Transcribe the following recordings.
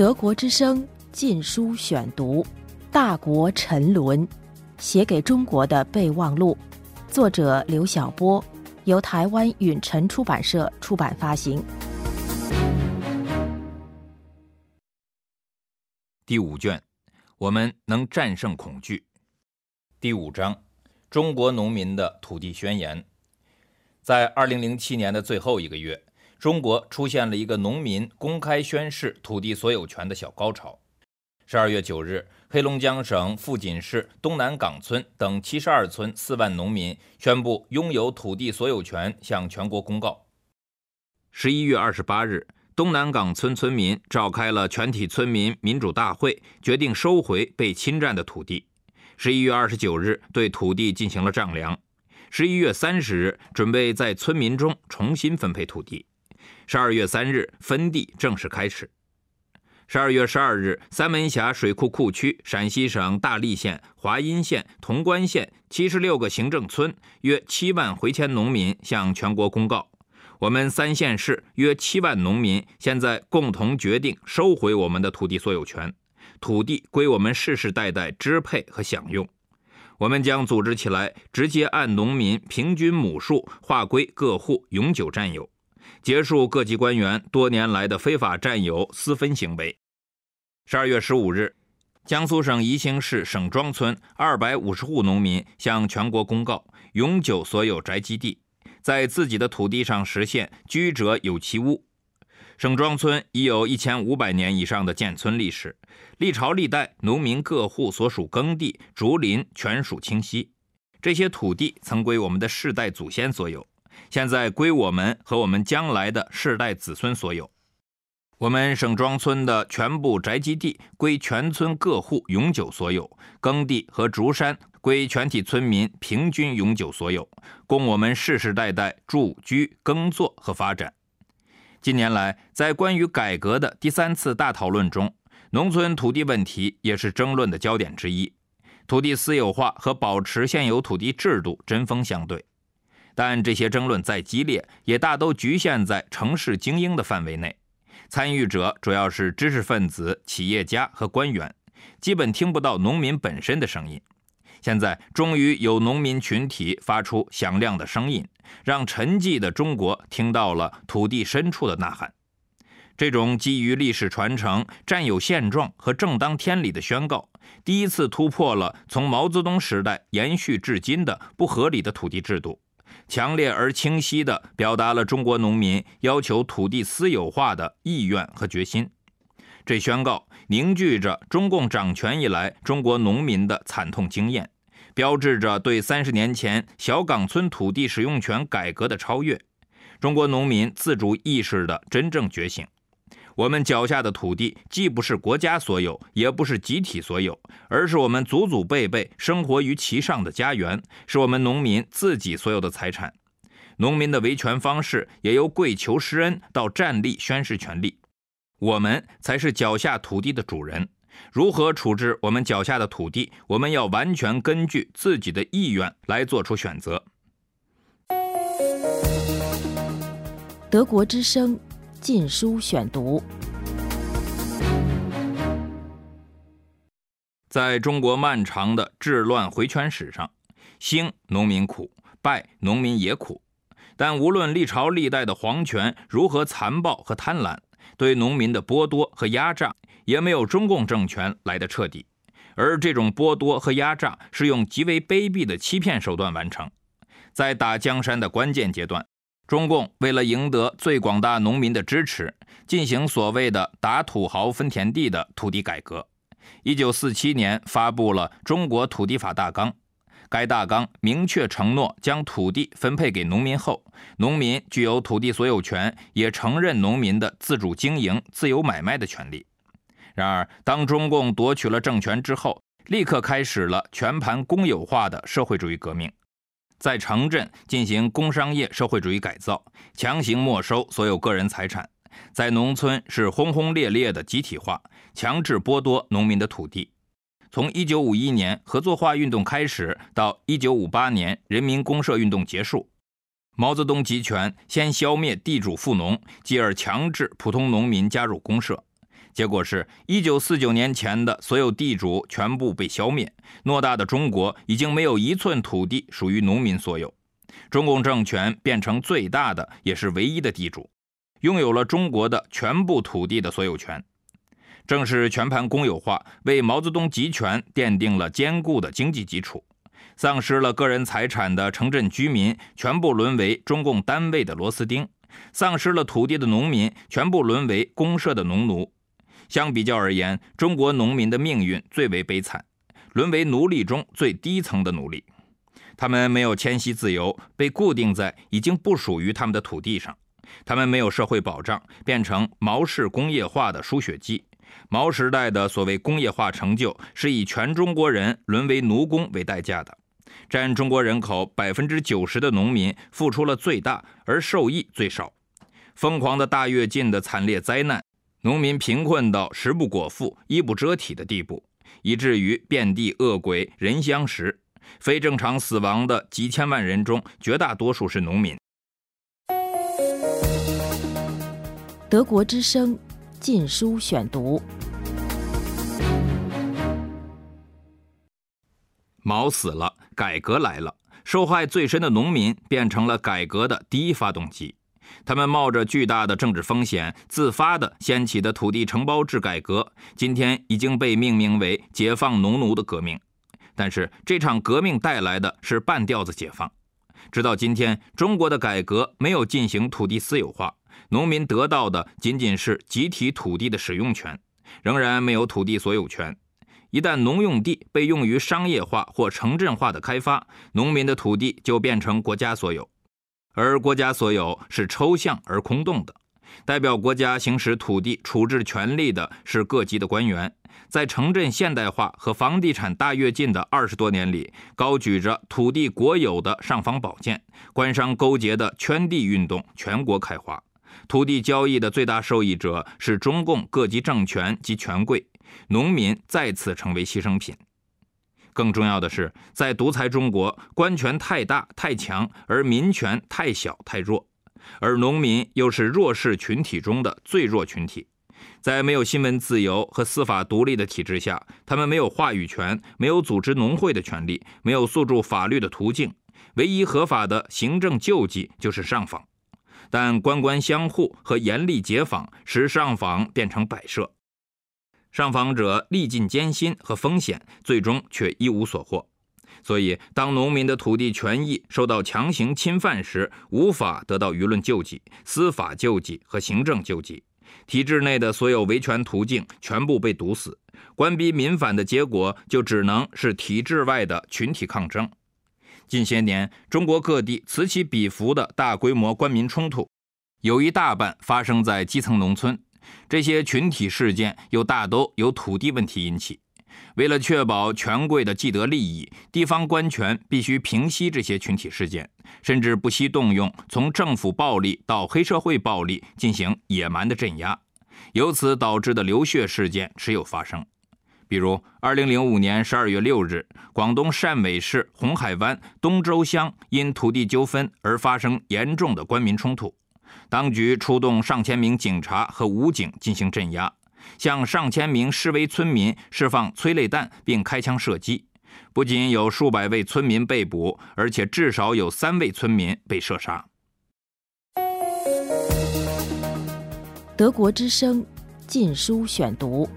德国之声《禁书选读》，《大国沉沦》，写给中国的备忘录，作者刘晓波，由台湾允晨出版社出版发行。第五卷，我们能战胜恐惧。第五章，中国农民的土地宣言。在二零零七年的最后一个月。中国出现了一个农民公开宣誓土地所有权的小高潮。十二月九日，黑龙江省富锦市东南岗村等七十二村四万农民宣布拥有土地所有权，向全国公告。十一月二十八日，东南岗村村民召开了全体村民民主大会，决定收回被侵占的土地。十一月二十九日，对土地进行了丈量。十一月三十日，准备在村民中重新分配土地。十二月三日，分地正式开始。十二月十二日，三门峡水库库区陕西省大荔县、华阴县、潼关县七十六个行政村约七万回迁农民向全国公告：我们三县市约七万农民现在共同决定收回我们的土地所有权，土地归我们世世代代支配和享用。我们将组织起来，直接按农民平均亩数划归各户永久占有。结束各级官员多年来的非法占有私分行为。十二月十五日，江苏省宜兴市省庄村二百五十户农民向全国公告永久所有宅基地，在自己的土地上实现居者有其屋。省庄村已有一千五百年以上的建村历史，历朝历代农民各户所属耕地、竹林全属清晰。这些土地曾归我们的世代祖先所有。现在归我们和我们将来的世代子孙所有。我们省庄村的全部宅基地归全村各户永久所有，耕地和竹山归全体村民平均永久所有，供我们世世代代住居、耕作和发展。近年来，在关于改革的第三次大讨论中，农村土地问题也是争论的焦点之一。土地私有化和保持现有土地制度针锋相对。但这些争论再激烈，也大都局限在城市精英的范围内，参与者主要是知识分子、企业家和官员，基本听不到农民本身的声音。现在终于有农民群体发出响亮的声音，让沉寂的中国听到了土地深处的呐喊。这种基于历史传承、占有现状和正当天理的宣告，第一次突破了从毛泽东时代延续至今的不合理的土地制度。强烈而清晰地表达了中国农民要求土地私有化的意愿和决心。这宣告凝聚着中共掌权以来中国农民的惨痛经验，标志着对三十年前小岗村土地使用权改革的超越，中国农民自主意识的真正觉醒。我们脚下的土地既不是国家所有，也不是集体所有，而是我们祖祖辈辈生活于其上的家园，是我们农民自己所有的财产。农民的维权方式也由跪求施恩到站立宣誓权利。我们才是脚下土地的主人。如何处置我们脚下的土地，我们要完全根据自己的意愿来做出选择。德国之声。禁书选读，在中国漫长的治乱回圈史上，兴农民苦，败农民也苦。但无论历朝历代的皇权如何残暴和贪婪，对农民的剥夺和压榨也没有中共政权来的彻底。而这种剥夺和压榨是用极为卑鄙的欺骗手段完成，在打江山的关键阶段。中共为了赢得最广大农民的支持，进行所谓的“打土豪分田地”的土地改革。一九四七年发布了《中国土地法大纲》，该大纲明确承诺，将土地分配给农民后，农民具有土地所有权，也承认农民的自主经营、自由买卖的权利。然而，当中共夺取了政权之后，立刻开始了全盘公有化的社会主义革命。在城镇进行工商业社会主义改造，强行没收所有个人财产；在农村是轰轰烈烈的集体化，强制剥夺农民的土地。从1951年合作化运动开始，到1958年人民公社运动结束，毛泽东集权先消灭地主富农，继而强制普通农民加入公社。结果是1949年前的所有地主全部被消灭，偌大的中国已经没有一寸土地属于农民所有。中共政权变成最大的也是唯一的地主，拥有了中国的全部土地的所有权。正是全盘公有化，为毛泽东集权奠定了坚固的经济基础。丧失了个人财产的城镇居民，全部沦为中共单位的螺丝钉；丧失了土地的农民，全部沦为公社的农奴。相比较而言，中国农民的命运最为悲惨，沦为奴隶中最低层的奴隶。他们没有迁徙自由，被固定在已经不属于他们的土地上；他们没有社会保障，变成毛氏工业化的输血机。毛时代的所谓工业化成就，是以全中国人沦为奴工为代价的。占中国人口百分之九十的农民付出了最大，而受益最少。疯狂的大跃进的惨烈灾难。农民贫困到食不果腹、衣不遮体的地步，以至于遍地恶鬼、人相食。非正常死亡的几千万人中，绝大多数是农民。德国之声《禁书选读》：毛死了，改革来了。受害最深的农民变成了改革的第一发动机。他们冒着巨大的政治风险，自发地掀起的土地承包制改革，今天已经被命名为“解放农奴”的革命。但是，这场革命带来的是半吊子解放。直到今天，中国的改革没有进行土地私有化，农民得到的仅仅是集体土地的使用权，仍然没有土地所有权。一旦农用地被用于商业化或城镇化的开发，农民的土地就变成国家所有。而国家所有是抽象而空洞的，代表国家行使土地处置权力的是各级的官员。在城镇现代化和房地产大跃进的二十多年里，高举着土地国有的尚方宝剑，官商勾结的圈地运动全国开花。土地交易的最大受益者是中共各级政权及权贵，农民再次成为牺牲品。更重要的是，在独裁中国，官权太大太强，而民权太小太弱，而农民又是弱势群体中的最弱群体。在没有新闻自由和司法独立的体制下，他们没有话语权，没有组织农会的权利，没有诉诸法律的途径。唯一合法的行政救济就是上访，但官官相护和严厉解访使上访变成摆设。上访者历尽艰辛和风险，最终却一无所获。所以，当农民的土地权益受到强行侵犯时，无法得到舆论救济、司法救济和行政救济，体制内的所有维权途径全部被堵死。官逼民反的结果，就只能是体制外的群体抗争。近些年，中国各地此起彼伏的大规模官民冲突，有一大半发生在基层农村。这些群体事件又大都由土地问题引起。为了确保权贵的既得利益，地方官权必须平息这些群体事件，甚至不惜动用从政府暴力到黑社会暴力进行野蛮的镇压。由此导致的流血事件时有发生。比如，2005年12月6日，广东汕尾市红海湾东洲乡因土地纠纷而发生严重的官民冲突。当局出动上千名警察和武警进行镇压，向上千名示威村民释放催泪弹并开枪射击。不仅有数百位村民被捕，而且至少有三位村民被射杀。德国之声《禁书选读》。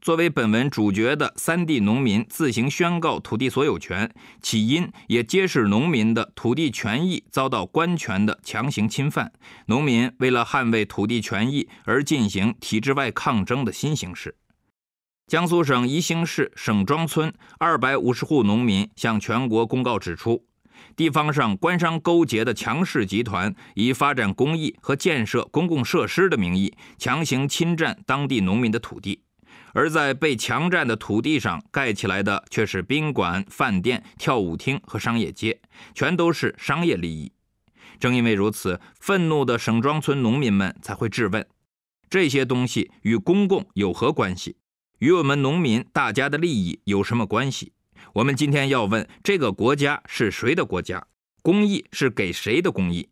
作为本文主角的三地农民自行宣告土地所有权，起因也揭示农民的土地权益遭到官权的强行侵犯，农民为了捍卫土地权益而进行体制外抗争的新形势。江苏省宜兴市省庄村二百五十户农民向全国公告指出，地方上官商勾结的强势集团以发展工艺和建设公共设施的名义，强行侵占当地农民的土地。而在被强占的土地上盖起来的却是宾馆、饭店、跳舞厅和商业街，全都是商业利益。正因为如此，愤怒的省庄村农民们才会质问：这些东西与公共有何关系？与我们农民大家的利益有什么关系？我们今天要问：这个国家是谁的国家？公益是给谁的公益？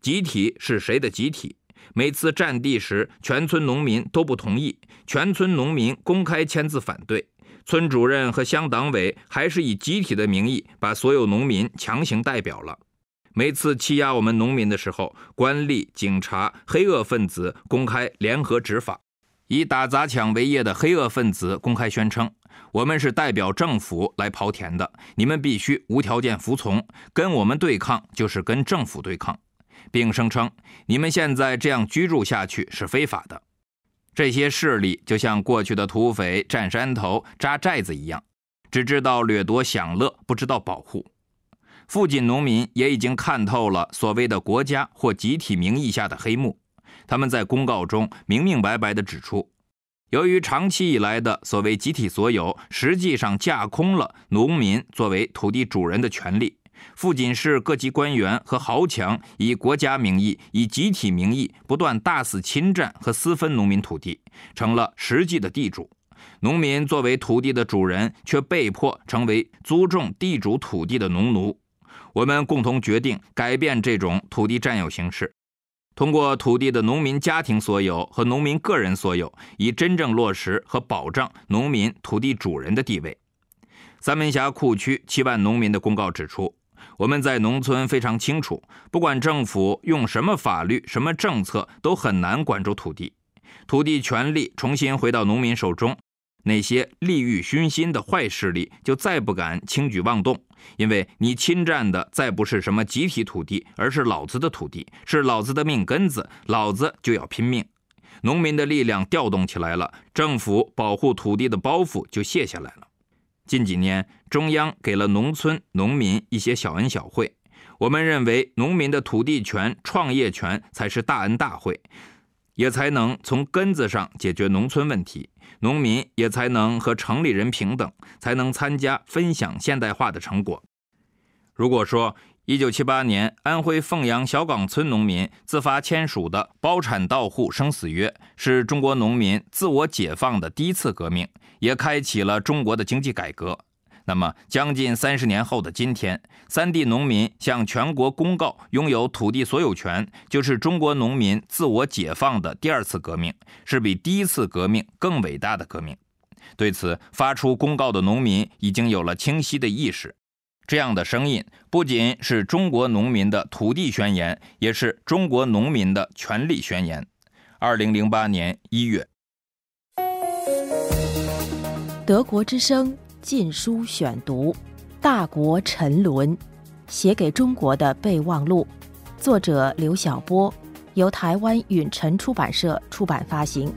集体是谁的集体？每次占地时，全村农民都不同意，全村农民公开签字反对。村主任和乡党委还是以集体的名义把所有农民强行代表了。每次欺压我们农民的时候，官吏、警察、黑恶分子公开联合执法。以打砸抢为业的黑恶分子公开宣称：“我们是代表政府来刨田的，你们必须无条件服从，跟我们对抗就是跟政府对抗。”并声称：“你们现在这样居住下去是非法的。”这些势力就像过去的土匪占山头、扎寨子一样，只知道掠夺享乐，不知道保护。附近农民也已经看透了所谓的国家或集体名义下的黑幕。他们在公告中明明白白地指出，由于长期以来的所谓集体所有，实际上架空了农民作为土地主人的权利。富锦市各级官员和豪强以国家名义、以集体名义不断大肆侵占和私分农民土地，成了实际的地主。农民作为土地的主人，却被迫成为租种地主土地的农奴。我们共同决定改变这种土地占有形式。通过土地的农民家庭所有和农民个人所有，以真正落实和保障农民土地主人的地位。三门峡库区七万农民的公告指出，我们在农村非常清楚，不管政府用什么法律、什么政策，都很难管住土地。土地权利重新回到农民手中。那些利欲熏心的坏势力就再不敢轻举妄动，因为你侵占的再不是什么集体土地，而是老子的土地，是老子的命根子，老子就要拼命。农民的力量调动起来了，政府保护土地的包袱就卸下来了。近几年，中央给了农村农民一些小恩小惠，我们认为农民的土地权、创业权才是大恩大惠。也才能从根子上解决农村问题，农民也才能和城里人平等，才能参加分享现代化的成果。如果说1978年安徽凤阳小岗村农民自发签署的包产到户生死约是中国农民自我解放的第一次革命，也开启了中国的经济改革。那么，将近三十年后的今天，三地农民向全国公告拥有土地所有权，就是中国农民自我解放的第二次革命，是比第一次革命更伟大的革命。对此，发出公告的农民已经有了清晰的意识。这样的声音不仅是中国农民的土地宣言，也是中国农民的权利宣言。二零零八年一月，德国之声。禁书选读，《大国沉沦》，写给中国的备忘录，作者刘晓波，由台湾允晨出版社出版发行。